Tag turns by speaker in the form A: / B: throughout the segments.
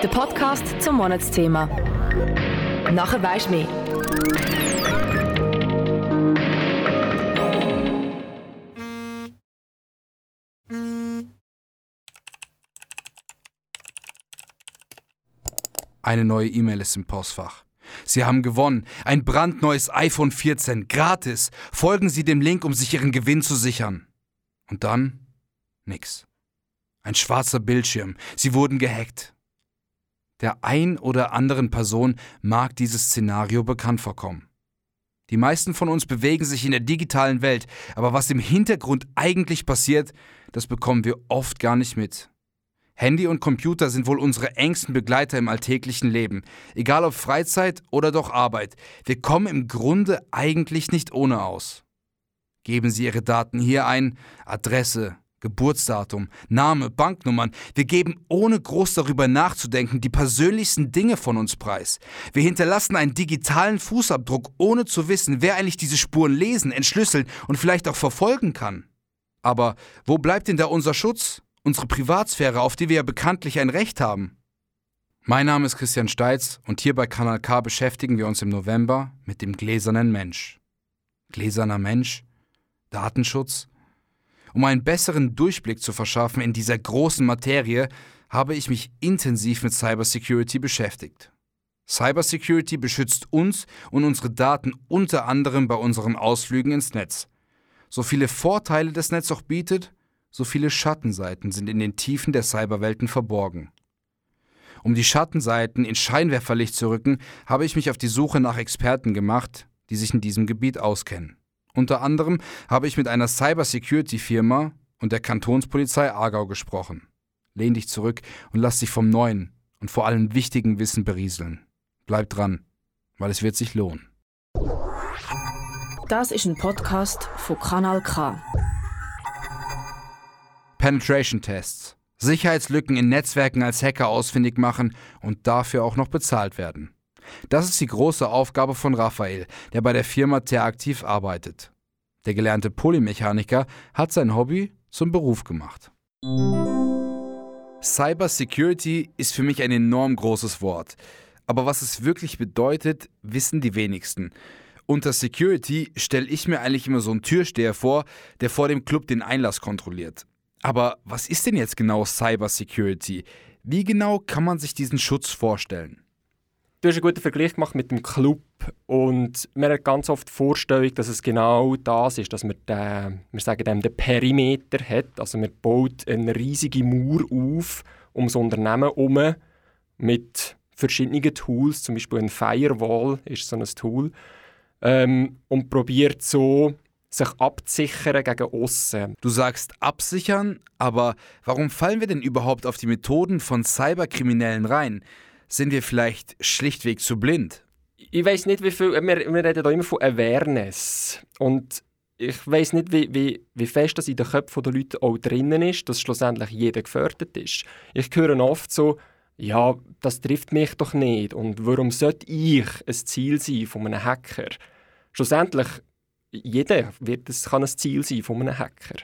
A: Der Podcast zum Monatsthema. Nachher weisst mehr.
B: Eine neue E-Mail ist im Postfach. Sie haben gewonnen. Ein brandneues iPhone 14. Gratis. Folgen Sie dem Link, um sich Ihren Gewinn zu sichern. Und dann? Nix. Ein schwarzer Bildschirm. Sie wurden gehackt. Der ein oder anderen Person mag dieses Szenario bekannt vorkommen. Die meisten von uns bewegen sich in der digitalen Welt, aber was im Hintergrund eigentlich passiert, das bekommen wir oft gar nicht mit. Handy und Computer sind wohl unsere engsten Begleiter im alltäglichen Leben, egal ob Freizeit oder doch Arbeit. Wir kommen im Grunde eigentlich nicht ohne aus. Geben Sie Ihre Daten hier ein, Adresse, Geburtsdatum, Name, Banknummern. Wir geben ohne groß darüber nachzudenken die persönlichsten Dinge von uns preis. Wir hinterlassen einen digitalen Fußabdruck, ohne zu wissen, wer eigentlich diese Spuren lesen, entschlüsseln und vielleicht auch verfolgen kann. Aber wo bleibt denn da unser Schutz, unsere Privatsphäre, auf die wir ja bekanntlich ein Recht haben? Mein Name ist Christian Steitz und hier bei Kanal K beschäftigen wir uns im November mit dem gläsernen Mensch. Gläserner Mensch? Datenschutz? Um einen besseren Durchblick zu verschaffen in dieser großen Materie, habe ich mich intensiv mit Cybersecurity beschäftigt. Cybersecurity beschützt uns und unsere Daten unter anderem bei unseren Ausflügen ins Netz. So viele Vorteile das Netz auch bietet, so viele Schattenseiten sind in den Tiefen der Cyberwelten verborgen. Um die Schattenseiten in Scheinwerferlicht zu rücken, habe ich mich auf die Suche nach Experten gemacht, die sich in diesem Gebiet auskennen. Unter anderem habe ich mit einer Cybersecurity-Firma und der Kantonspolizei Aargau gesprochen. Lehn dich zurück und lass dich vom neuen und vor allem wichtigen Wissen berieseln. Bleib dran, weil es wird sich lohnen.
A: Das ist ein Podcast von Kanal K.
B: Penetration Tests. Sicherheitslücken in Netzwerken als Hacker ausfindig machen und dafür auch noch bezahlt werden. Das ist die große Aufgabe von Raphael, der bei der Firma TER aktiv arbeitet. Der gelernte Polymechaniker hat sein Hobby zum Beruf gemacht. Cybersecurity ist für mich ein enorm großes Wort. Aber was es wirklich bedeutet, wissen die wenigsten. Unter Security stelle ich mir eigentlich immer so einen Türsteher vor, der vor dem Club den Einlass kontrolliert. Aber was ist denn jetzt genau Cybersecurity? Wie genau kann man sich diesen Schutz vorstellen?
C: Du hast einen guten Vergleich gemacht mit dem Club und man hat ganz oft die Vorstellung, dass es genau das ist, dass man den, wir sagen dem, den Perimeter hat. Also man baut eine riesige Mauer auf um das Unternehmen herum mit verschiedenen Tools, zum Beispiel ein Firewall ist so ein Tool, ähm, und probiert so sich abzusichern gegen aussen.
B: Du sagst absichern, aber warum fallen wir denn überhaupt auf die Methoden von Cyberkriminellen rein? Sind wir vielleicht schlichtweg zu blind?
C: Ich weiß nicht, wie viel. Wir, wir reden hier immer von Awareness. Und ich weiß nicht, wie, wie, wie fest das in den Köpfen der Leute auch drinnen ist, dass schlussendlich jeder gefördert ist. Ich höre oft so, ja, das trifft mich doch nicht. Und warum sollte ich ein Ziel sein von einem Hacker? Schlussendlich, jeder wird, das kann ein Ziel sein von einem Hacker.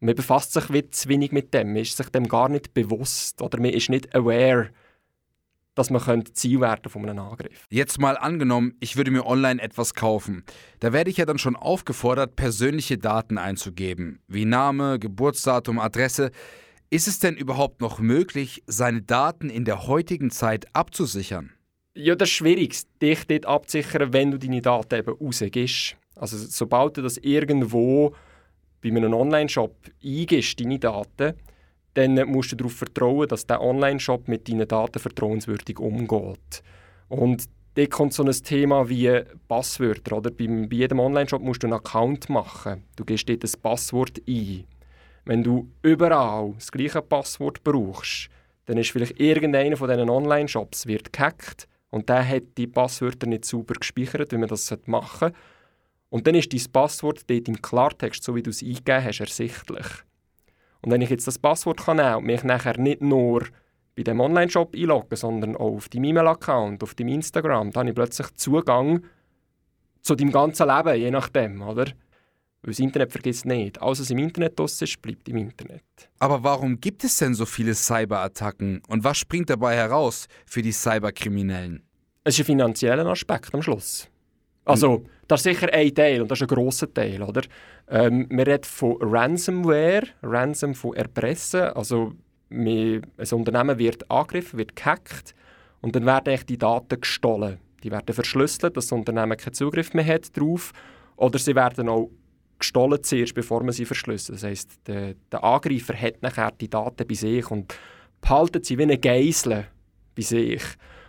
C: Man befasst sich zu wenig mit dem, man ist sich dem gar nicht bewusst oder man ist nicht aware dass man Ziel werden von einem Angriff.
B: Jetzt mal angenommen, ich würde mir online etwas kaufen. Da werde ich ja dann schon aufgefordert, persönliche Daten einzugeben, wie Name, Geburtsdatum, Adresse. Ist es denn überhaupt noch möglich, seine Daten in der heutigen Zeit abzusichern?
C: Ja, das ist schwierig, dich dort abzusichern, wenn du deine Daten eben rausgibst. Also sobald du das irgendwo bei einem Online-Shop eingibst, deine Daten, dann musst du darauf vertrauen, dass der Online-Shop mit deinen Daten vertrauenswürdig umgeht. Und da kommt so ein Thema wie Passwörter. Oder? Bei, bei jedem Online-Shop musst du einen Account machen. Du gehst dort ein Passwort ein. Wenn du überall das gleiche Passwort brauchst, dann ist vielleicht irgendeiner von diesen Online-Shops wird gehackt und der hat die Passwörter nicht sauber gespeichert, wie man das machen sollte. Und dann ist dein Passwort dort im Klartext, so wie du es eingegeben hast, ersichtlich. Und wenn ich jetzt das Passwort kann nehmen und mich nachher nicht nur bei dem Online-Shop einloggen, sondern auch auf deinem E-Mail-Account, auf deinem Instagram, dann habe ich plötzlich Zugang zu deinem ganzen Leben, je nachdem, oder? Weil das Internet vergisst nicht. Alles, was im Internet draus ist, bleibt im Internet.
B: Aber warum gibt es denn so viele Cyberattacken und was springt dabei heraus für die Cyberkriminellen?
C: Es ist ein finanzieller Aspekt am Schluss. Also, das ist sicher ein Teil und das ist ein grosser Teil. Oder? Ähm, wir reden von Ransomware, Ransom von Erpressen. Also, ein Unternehmen wird angegriffen, wird gehackt und dann werden die Daten gestohlen. Die werden verschlüsselt, dass das Unternehmen keinen Zugriff mehr hat darauf. Oder sie werden auch gestohlen zuerst, bevor man sie verschlüsselt. Das heisst, der, der Angreifer hat nachher die Daten bei sich und behaltet sie wie eine Geisel bei sich.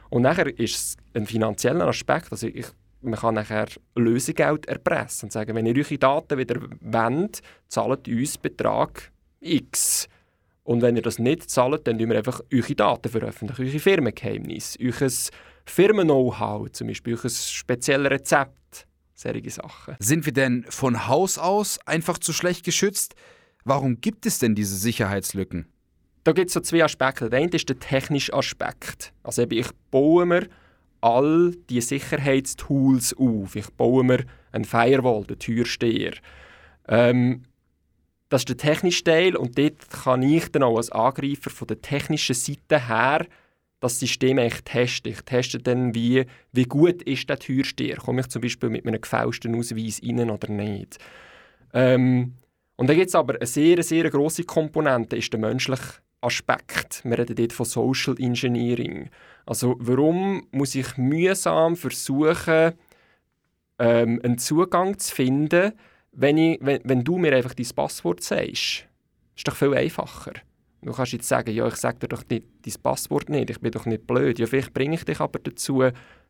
C: Und nachher ist es ein finanzieller Aspekt. Also ich, man kann nachher Lösegeld erpressen und sagen, wenn ihr eure Daten wieder wendet, zahlt uns Betrag X. Und wenn ihr das nicht zahlt, dann wir einfach eure Daten veröffentlichen, eure Firmengeheimnisse, euer Firmen-Know-how, zum Beispiel euer spezielles Rezept, solche Sachen.
B: Sind wir denn von Haus aus einfach zu schlecht geschützt? Warum gibt es denn diese Sicherheitslücken?
C: Da gibt es so zwei Aspekte. Der eine ist der technische Aspekt. Also ich baue mir all die Sicherheitstools auf. Ich baue mir einen Firewall, den Türsteher. Ähm, das ist der technische Teil und dort kann ich dann auch als Angreifer von der technischen Seite her das System echt testen. Ich teste dann, wie, wie gut ist der Türsteher. Komme ich zum Beispiel mit einem gefälschten Ausweis rein oder nicht. Ähm, und dann gibt es aber eine sehr, sehr grosse Komponente, ist der menschliche Aspekt. Wir reden dort von Social Engineering. Also warum muss ich mühsam versuchen, ähm, einen Zugang zu finden, wenn, ich, wenn, wenn du mir einfach dein Passwort sagst, ist doch viel einfacher. Du kannst jetzt sagen, ja, ich sage dir doch nicht dein Passwort nicht, ich bin doch nicht blöd. Ja, vielleicht bringe ich dich aber dazu,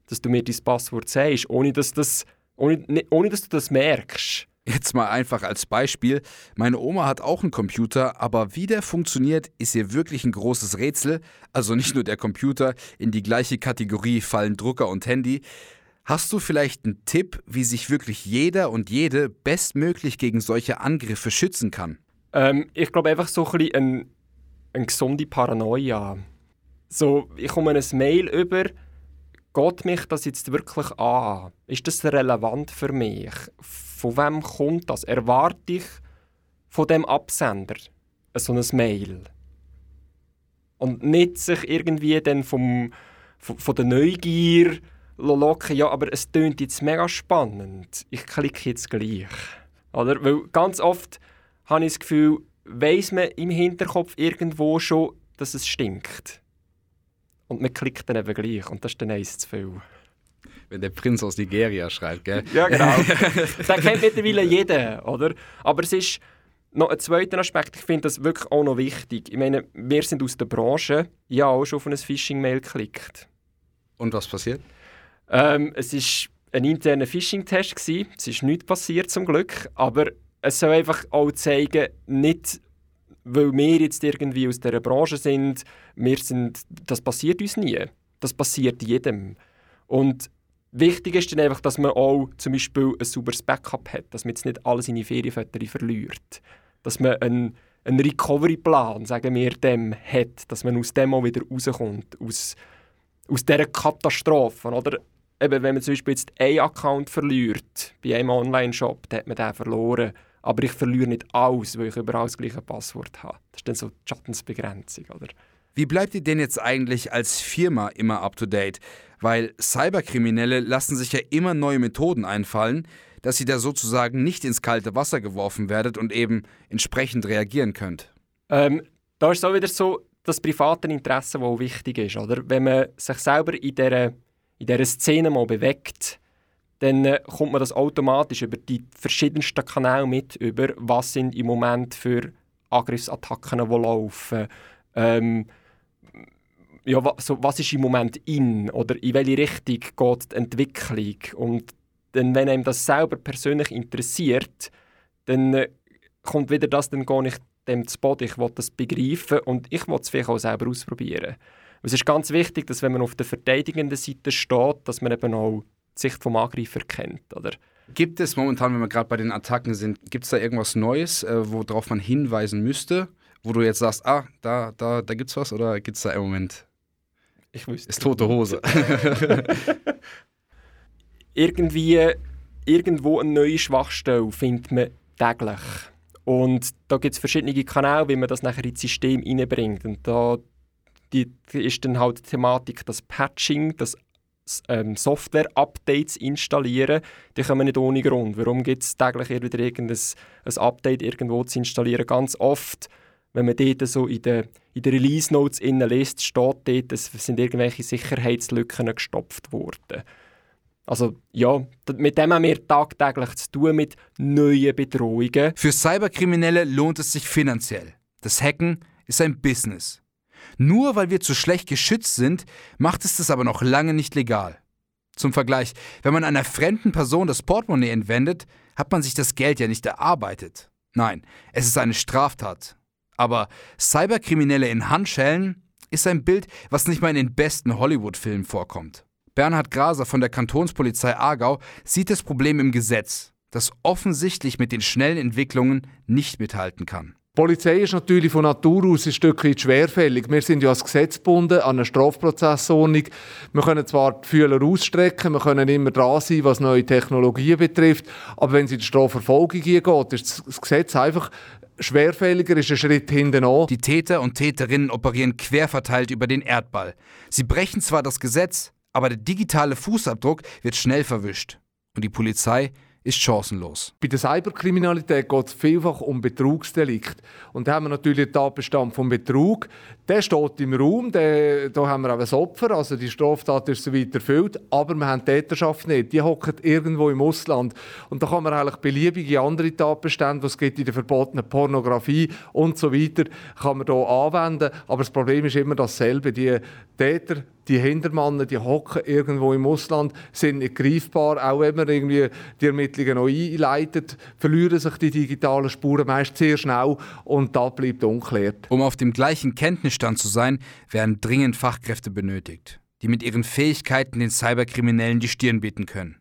C: dass du mir dein Passwort sagst, ohne dass, das, ohne, ohne dass du das merkst.
B: Jetzt mal einfach als Beispiel. Meine Oma hat auch einen Computer, aber wie der funktioniert, ist ihr wirklich ein großes Rätsel. Also nicht nur der Computer, in die gleiche Kategorie fallen Drucker und Handy. Hast du vielleicht einen Tipp, wie sich wirklich jeder und jede bestmöglich gegen solche Angriffe schützen kann?
C: Ähm, ich glaube einfach so ein bisschen eine, gesunde Paranoia. So, ich komme ein Mail über, geht mich das jetzt wirklich an? Ist das relevant für mich? Von wem kommt das? Erwarte ich von dem Absender so ein Mail? Und nicht sich irgendwie dann vom, von, von der Neugier locken, ja, aber es tönt jetzt mega spannend. Ich klicke jetzt gleich. Oder? Weil ganz oft habe ich das Gefühl, weiss man im Hinterkopf irgendwo schon, dass es stinkt. Und man klickt dann eben gleich. Und das ist dann eins zu viel.
B: Wenn der Prinz aus Nigeria schreibt, gell?
C: Ja, genau. das kennt mittlerweile jeder, oder? Aber es ist noch ein zweiter Aspekt, ich finde das wirklich auch noch wichtig. Ich meine, wir sind aus der Branche, ja auch schon auf ein Phishing-Mail geklickt.
B: Und was passiert?
C: Ähm, es war ein interner Phishing-Test. Es ist nichts passiert zum Glück. Aber es soll einfach auch zeigen, nicht weil wir jetzt irgendwie aus dieser Branche sind, wir sind, das passiert uns nie. Das passiert jedem. Und wichtig ist dann einfach, dass man auch zum Beispiel ein sauberes Backup hat, dass man jetzt nicht alles in die Ferienfotos verliert. Dass man einen, einen Recovery-Plan, sagen wir dem, hat, dass man aus dem auch wieder rauskommt, aus, aus dieser Katastrophe. Oder? Eben, wenn man zum Beispiel jetzt einen Account verliert bei einem Online-Shop, dann hat man den verloren aber ich verliere nicht alles, weil ich überall das gleiche Passwort habe. Das ist dann so die Schattensbegrenzung, oder?
B: Wie bleibt ihr denn jetzt eigentlich als Firma immer up-to-date? Weil Cyberkriminelle lassen sich ja immer neue Methoden einfallen, dass ihr da sozusagen nicht ins kalte Wasser geworfen werdet und eben entsprechend reagieren könnt.
C: Ähm, da ist so wieder so das private Interesse, das auch wichtig ist. Oder? Wenn man sich selber in dieser, in dieser Szene mal bewegt, dann äh, kommt man das automatisch über die verschiedensten Kanäle mit, über was sind im Moment für Angriffsattacken, die laufen. Ähm, ja, was, so, was ist im Moment in oder in welche Richtung geht die Entwicklung. Und dann, wenn einem das selber persönlich interessiert, dann äh, kommt wieder das, dann gehe ich dem zu Boden, ich will das begreifen und ich will es vielleicht auch selber ausprobieren. Es ist ganz wichtig, dass wenn man auf der verteidigenden Seite steht, dass man eben auch die Sicht vom Angreifer kennt. Oder?
B: Gibt es momentan, wenn wir gerade bei den Attacken sind, gibt es da irgendwas Neues, äh, worauf man hinweisen müsste, wo du jetzt sagst, ah, da, da, da es was oder gibt es da im Moment?
C: Ich wüsste.
B: Ist tote Hose.
C: Irgendwie irgendwo eine neue Schwachstelle findet man täglich. Und da gibt es verschiedene Kanäle, wie man das nachher ins System reinbringt. Und da die, ist dann halt die Thematik, das Patching, das ähm, Software-Updates installieren, die kommen nicht ohne Grund. Warum gibt es täglich wieder irgendein ein Update irgendwo zu installieren? Ganz oft, wenn man dort so in den, in den Release-Notes liest, steht dort, es sind irgendwelche Sicherheitslücken gestopft worden. Also ja, mit dem haben wir tagtäglich zu tun, mit neuen Bedrohungen.
B: Für Cyberkriminelle lohnt es sich finanziell. Das Hacken ist ein Business. Nur weil wir zu schlecht geschützt sind, macht es das aber noch lange nicht legal. Zum Vergleich, wenn man einer fremden Person das Portemonnaie entwendet, hat man sich das Geld ja nicht erarbeitet. Nein, es ist eine Straftat. Aber Cyberkriminelle in Handschellen ist ein Bild, was nicht mal in den besten Hollywood-Filmen vorkommt. Bernhard Graser von der Kantonspolizei Aargau sieht das Problem im Gesetz, das offensichtlich mit den schnellen Entwicklungen nicht mithalten kann.
D: Die Polizei ist natürlich von Natur aus ein Stück weit schwerfällig. Wir sind ja als Gesetz gebunden, an eine Strafprozessordnung. Wir können zwar die Fühler ausstrecken, wir können immer dran sein, was neue Technologien betrifft, aber wenn es in die Strafverfolgung geht, ist das Gesetz einfach schwerfälliger, ist ein Schritt hinten an.
B: Die Täter und Täterinnen operieren querverteilt über den Erdball. Sie brechen zwar das Gesetz, aber der digitale Fußabdruck wird schnell verwischt. Und die Polizei ist chancenlos.
D: Bei der Cyberkriminalität geht es vielfach um Betrugsdelikt. Und da haben wir natürlich den Tatbestand vom Betrug. Der steht im Raum, der, da haben wir auch ein Opfer, also die Straftat ist soweit erfüllt, aber wir haben die Täterschaft nicht. Die hocken irgendwo im Ausland. Und da kann man eigentlich beliebige andere Tatbestände, es gibt in der verbotenen Pornografie und so weiter, kann man hier anwenden. Aber das Problem ist immer dasselbe. Die Täter die Hintermannen, die hocken irgendwo im Ausland, sind nicht greifbar. Auch wenn man irgendwie die Ermittlungen noch einleitet, verlieren sich die digitalen Spuren meist sehr schnell und da bleibt unklärt.
B: Um auf dem gleichen Kenntnisstand zu sein, werden dringend Fachkräfte benötigt, die mit ihren Fähigkeiten den Cyberkriminellen die Stirn bieten können.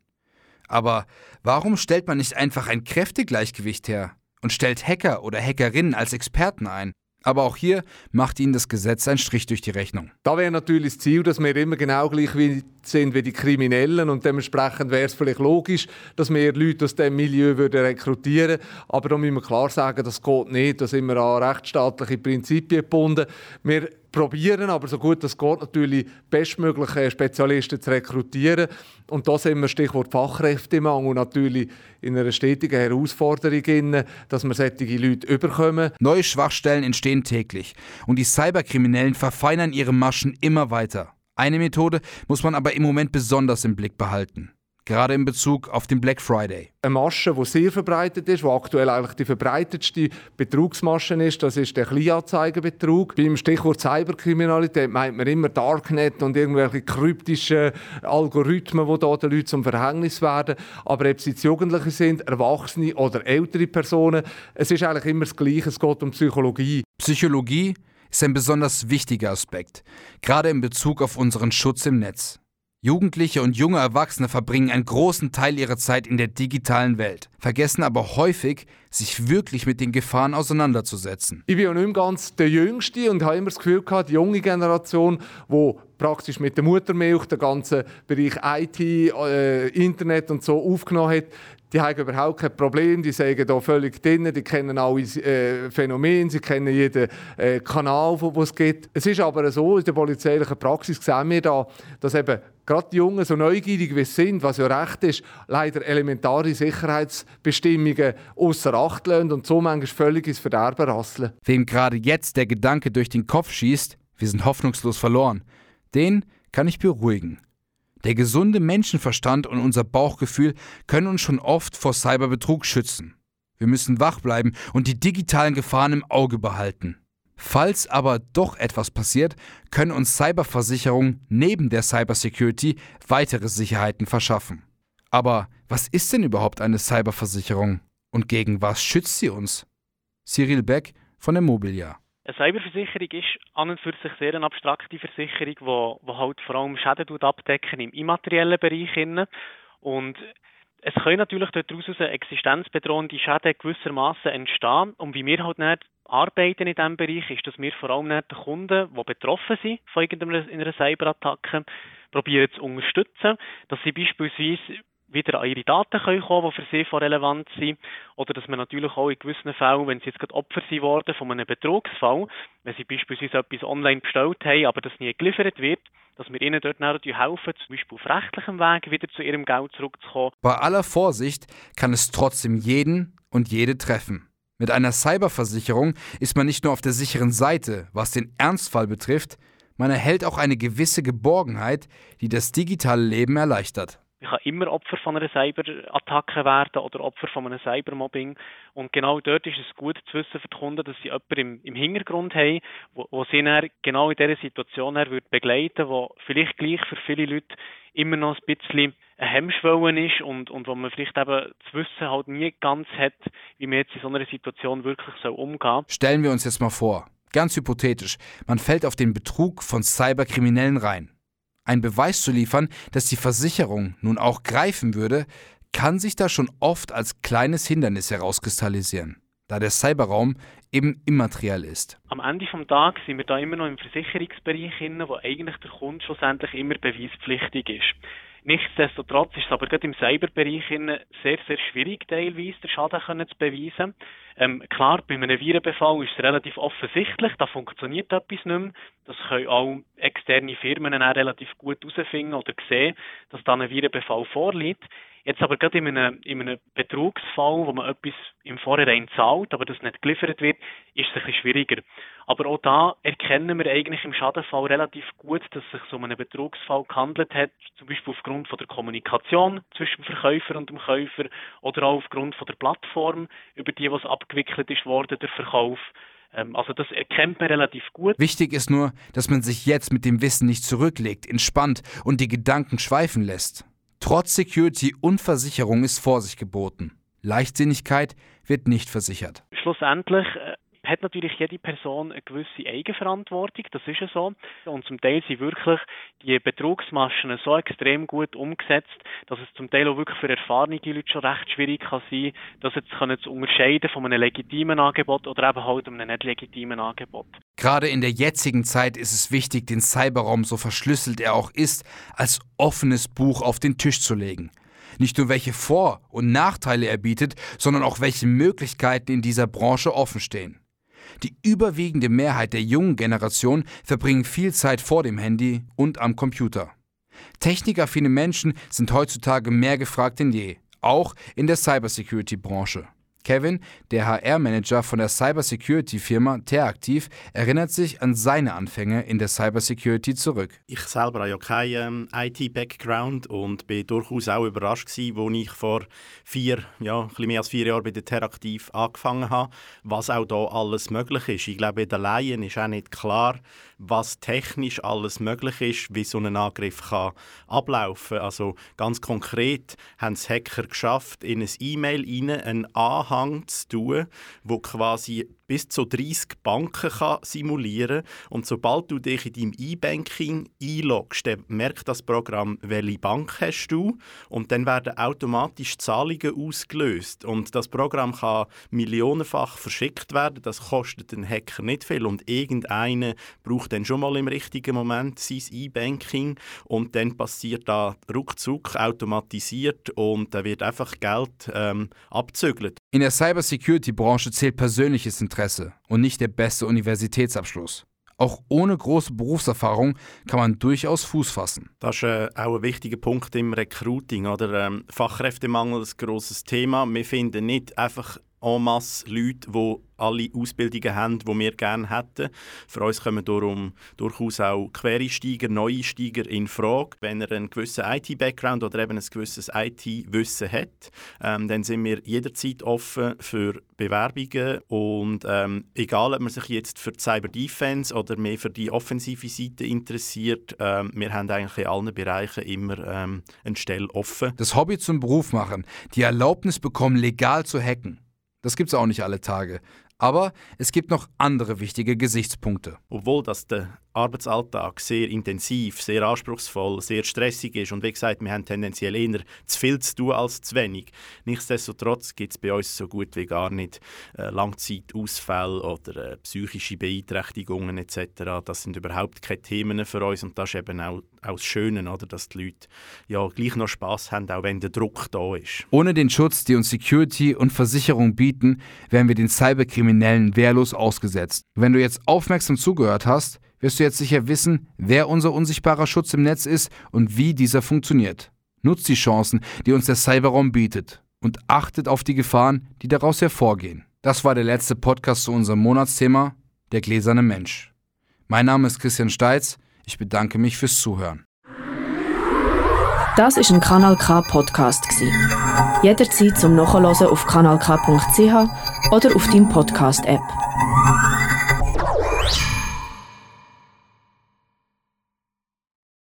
B: Aber warum stellt man nicht einfach ein Kräftegleichgewicht her und stellt Hacker oder Hackerinnen als Experten ein? Aber auch hier macht Ihnen das Gesetz einen Strich durch die Rechnung.
D: Da wäre natürlich das Ziel, dass wir immer genau gleich sind wie die Kriminellen und dementsprechend wäre es vielleicht logisch, dass wir Leute aus diesem Milieu würden rekrutieren Aber da müssen wir klar sagen, das geht nicht. Da sind wir an rechtsstaatliche Prinzipien gebunden. Wir probieren, aber so gut es geht, natürlich bestmögliche Spezialisten zu rekrutieren. Und da sind wir Stichwort Fachkräftemangel natürlich in einer stetigen Herausforderung, dass wir solche Leute überkommen.
B: Neue Schwachstellen entstehen täglich und die Cyberkriminellen verfeinern ihre Maschen immer weiter. Eine Methode muss man aber im Moment besonders im Blick behalten gerade in Bezug auf den Black Friday.
D: Eine Masche, die sehr verbreitet ist, die aktuell eigentlich die verbreitetste Betrugsmasche ist, das ist der Kleinanzeigenbetrug. Beim Stichwort Cyberkriminalität meint man immer Darknet und irgendwelche kryptischen Algorithmen, die da den Leuten zum Verhängnis werden. Aber ob es jetzt Jugendliche sind, Erwachsene oder ältere Personen, es ist eigentlich immer das Gleiche, es geht um Psychologie.
B: Psychologie ist ein besonders wichtiger Aspekt, gerade in Bezug auf unseren Schutz im Netz. Jugendliche und junge Erwachsene verbringen einen großen Teil ihrer Zeit in der digitalen Welt, vergessen aber häufig, sich wirklich mit den Gefahren auseinanderzusetzen.
D: Ich bin ja nicht ganz der Jüngste und habe immer das Gefühl gehabt, die junge Generation, die praktisch mit der Muttermilch den ganzen Bereich IT, äh, Internet und so aufgenommen hat, die haben überhaupt kein Problem, die sagen da völlig drin, die kennen alle äh, Phänomene, sie kennen jeden äh, Kanal, wo es gibt. Es ist aber so, in der polizeilichen Praxis sehen wir da, dass eben gerade die Jungen, so neugierig wie sie sind, was ja recht ist, leider elementare Sicherheitsbestimmungen außer Acht lassen und so manchmal völlig ins Verderben rasseln.
B: Wem gerade jetzt der Gedanke durch den Kopf schießt, wir sind hoffnungslos verloren, den kann ich beruhigen. Der gesunde Menschenverstand und unser Bauchgefühl können uns schon oft vor Cyberbetrug schützen. Wir müssen wach bleiben und die digitalen Gefahren im Auge behalten. Falls aber doch etwas passiert, können uns Cyberversicherungen neben der Cybersecurity weitere Sicherheiten verschaffen. Aber was ist denn überhaupt eine Cyberversicherung und gegen was schützt sie uns? Cyril Beck von der Mobiliar.
E: Eine Cyberversicherung ist an und für sich sehr eine abstrakte Versicherung, die, die halt vor allem Schäden abdecken im immateriellen Bereich. Und es können natürlich daraus existenzbedrohende Schäden gewissermaßen entstehen. Und wie wir halt arbeiten in diesem Bereich, ist, dass wir vor allem den Kunden, die betroffen sind von irgendeiner Cyberattacke, probieren zu unterstützen, dass sie beispielsweise wieder an ihre Daten können kommen, die für sie von relevant sind. Oder dass man natürlich auch in gewissen Fällen, wenn sie jetzt gerade Opfer sind worden von einem Betrugsfall, wenn sie beispielsweise etwas online bestellt haben, aber das nie geliefert wird, dass wir ihnen dort helfen, zum Beispiel auf rechtlichem Weg wieder zu ihrem Geld zurückzukommen.
B: Bei aller Vorsicht kann es trotzdem jeden und jede treffen. Mit einer Cyberversicherung ist man nicht nur auf der sicheren Seite, was den Ernstfall betrifft, man erhält auch eine gewisse Geborgenheit, die das digitale Leben erleichtert.
E: Ich kann immer Opfer von einer Cyberattacke werden oder Opfer von einem Cybermobbing. Und genau dort ist es gut zu wissen für die Kunden, dass sie jemanden im, im Hintergrund haben, wo, wo sie dann genau in dieser Situation wird begleiten wo vielleicht gleich für viele Leute immer noch ein bisschen ein Hemmschwellen ist und, und wo man vielleicht eben das Wissen halt nie ganz hat, wie man jetzt in so einer Situation wirklich so umgehen soll.
B: Stellen wir uns jetzt mal vor, ganz hypothetisch, man fällt auf den Betrug von Cyberkriminellen rein. Ein Beweis zu liefern, dass die Versicherung nun auch greifen würde, kann sich da schon oft als kleines Hindernis herauskristallisieren, da der Cyberraum eben immateriell ist.
E: Am Ende des Tages sind wir da immer noch im Versicherungsbereich, wo eigentlich der Kunde schlussendlich immer beweispflichtig ist. Nichtsdestotrotz ist es aber gerade im Cyberbereich sehr, sehr schwierig, teilweise den Schaden können zu beweisen. Ähm, klar, bei einem Virenbefall ist es relativ offensichtlich, da funktioniert etwas nicht mehr. Das können auch externe Firmen auch relativ gut herausfinden oder sehen, dass da ein Virenbefall vorliegt. Jetzt aber gerade in einem, in einem Betrugsfall, wo man etwas im Vorhinein zahlt, aber das nicht geliefert wird, ist es ein bisschen schwieriger. Aber auch da erkennen wir eigentlich im Schadenfall relativ gut, dass es sich um einen Betrugsfall gehandelt hat, zum Beispiel aufgrund von der Kommunikation zwischen dem Verkäufer und dem Käufer oder auch aufgrund von der Plattform, über die was abgewickelt ist worden, der Verkauf. Ähm, also das erkennt man relativ gut.
B: Wichtig ist nur, dass man sich jetzt mit dem Wissen nicht zurücklegt, entspannt und die Gedanken schweifen lässt. Trotz Security und Versicherung ist Vorsicht geboten. Leichtsinnigkeit wird nicht versichert.
E: Schlussendlich äh, hat natürlich jede Person eine gewisse Eigenverantwortung, das ist ja so. Und zum Teil sind wirklich die Betrugsmaschen so extrem gut umgesetzt, dass es zum Teil auch wirklich für erfahrene Leute schon recht schwierig kann sein, das jetzt können zu unterscheiden von einem legitimen Angebot oder eben halt einem nicht legitimen Angebot.
B: Gerade in der jetzigen Zeit ist es wichtig, den Cyberraum, so verschlüsselt er auch ist, als offenes Buch auf den Tisch zu legen. Nicht nur welche Vor- und Nachteile er bietet, sondern auch welche Möglichkeiten in dieser Branche offenstehen. Die überwiegende Mehrheit der jungen Generation verbringen viel Zeit vor dem Handy und am Computer. Technikaffine Menschen sind heutzutage mehr gefragt denn je, auch in der Cybersecurity-Branche. Kevin, der HR-Manager von der Cybersecurity-Firma Teraktiv, erinnert sich an seine Anfänge in der Cybersecurity zurück.
F: Ich selber habe ja keinen ähm, IT-Background und bin durchaus auch überrascht als ich vor vier, ja, ein mehr als vier Jahren bei der Teraktiv angefangen habe, was auch da alles möglich ist. Ich glaube, der Laien ist auch nicht klar, was technisch alles möglich ist, wie so ein Angriff kann ablaufen kann. Also ganz konkret haben es Hacker geschafft, in ein E-Mail einen Anhang zu tun, wo quasi bis zu 30 Banken kann simulieren Und sobald du dich in deinem E-Banking einloggst, merkt das Programm, welche Bank hast du und dann werden automatisch Zahlungen ausgelöst. Und das Programm kann millionenfach verschickt werden. Das kostet den Hacker nicht viel und irgendeiner braucht dann schon mal im richtigen Moment sein E-Banking und dann passiert da ruckzuck automatisiert und da wird einfach Geld ähm, abzügelt.
B: In der Cybersecurity-Branche zählt persönliches Interesse Interesse und nicht der beste Universitätsabschluss. Auch ohne große Berufserfahrung kann man durchaus Fuß fassen.
F: Das ist äh, auch ein wichtiger Punkt im Recruiting. Oder? Ähm, Fachkräftemangel ist ein grosses Thema. Wir finden nicht einfach en masse Leute, die alle Ausbildungen haben, die wir gerne hätten. Für uns kommen darum durchaus auch Quereinsteiger, Neueinsteiger in Frage. Wenn er einen gewissen IT-Background oder eben ein gewisses IT-Wissen hat, ähm, dann sind wir jederzeit offen für Bewerbungen und ähm, egal, ob man sich jetzt für die Cyber Defense oder mehr für die offensive Seite interessiert, ähm, wir haben eigentlich in allen Bereichen immer ähm, eine Stelle offen.
B: Das Hobby zum Beruf machen, die Erlaubnis bekommen, legal zu hacken. Das gibt's auch nicht alle Tage. Aber es gibt noch andere wichtige Gesichtspunkte.
F: Obwohl das der Arbeitsalltag sehr intensiv, sehr anspruchsvoll, sehr stressig ist und wie gesagt, wir haben tendenziell eher zu viel zu tun als zu wenig. Nichtsdestotrotz gibt es bei uns so gut wie gar nicht äh, Langzeitausfälle oder äh, psychische Beeinträchtigungen etc. Das sind überhaupt keine Themen für uns und das ist eben auch, auch das Schöne, oder, dass die Leute ja gleich noch Spaß haben, auch wenn der Druck da ist.
B: Ohne den Schutz, die uns Security und Versicherung bieten, wären wir den Cyberkriminellen wehrlos ausgesetzt. Wenn du jetzt aufmerksam zugehört hast, wirst du jetzt sicher wissen, wer unser unsichtbarer Schutz im Netz ist und wie dieser funktioniert. Nutzt die Chancen, die uns der Cyberraum bietet und achtet auf die Gefahren, die daraus hervorgehen. Das war der letzte Podcast zu unserem Monatsthema, der gläserne Mensch. Mein Name ist Christian Steitz. Ich bedanke mich fürs Zuhören.
A: Das ist ein Kanal K Podcast Jederzeit zum Nachhören auf kanalk.ch oder auf deinem Podcast App.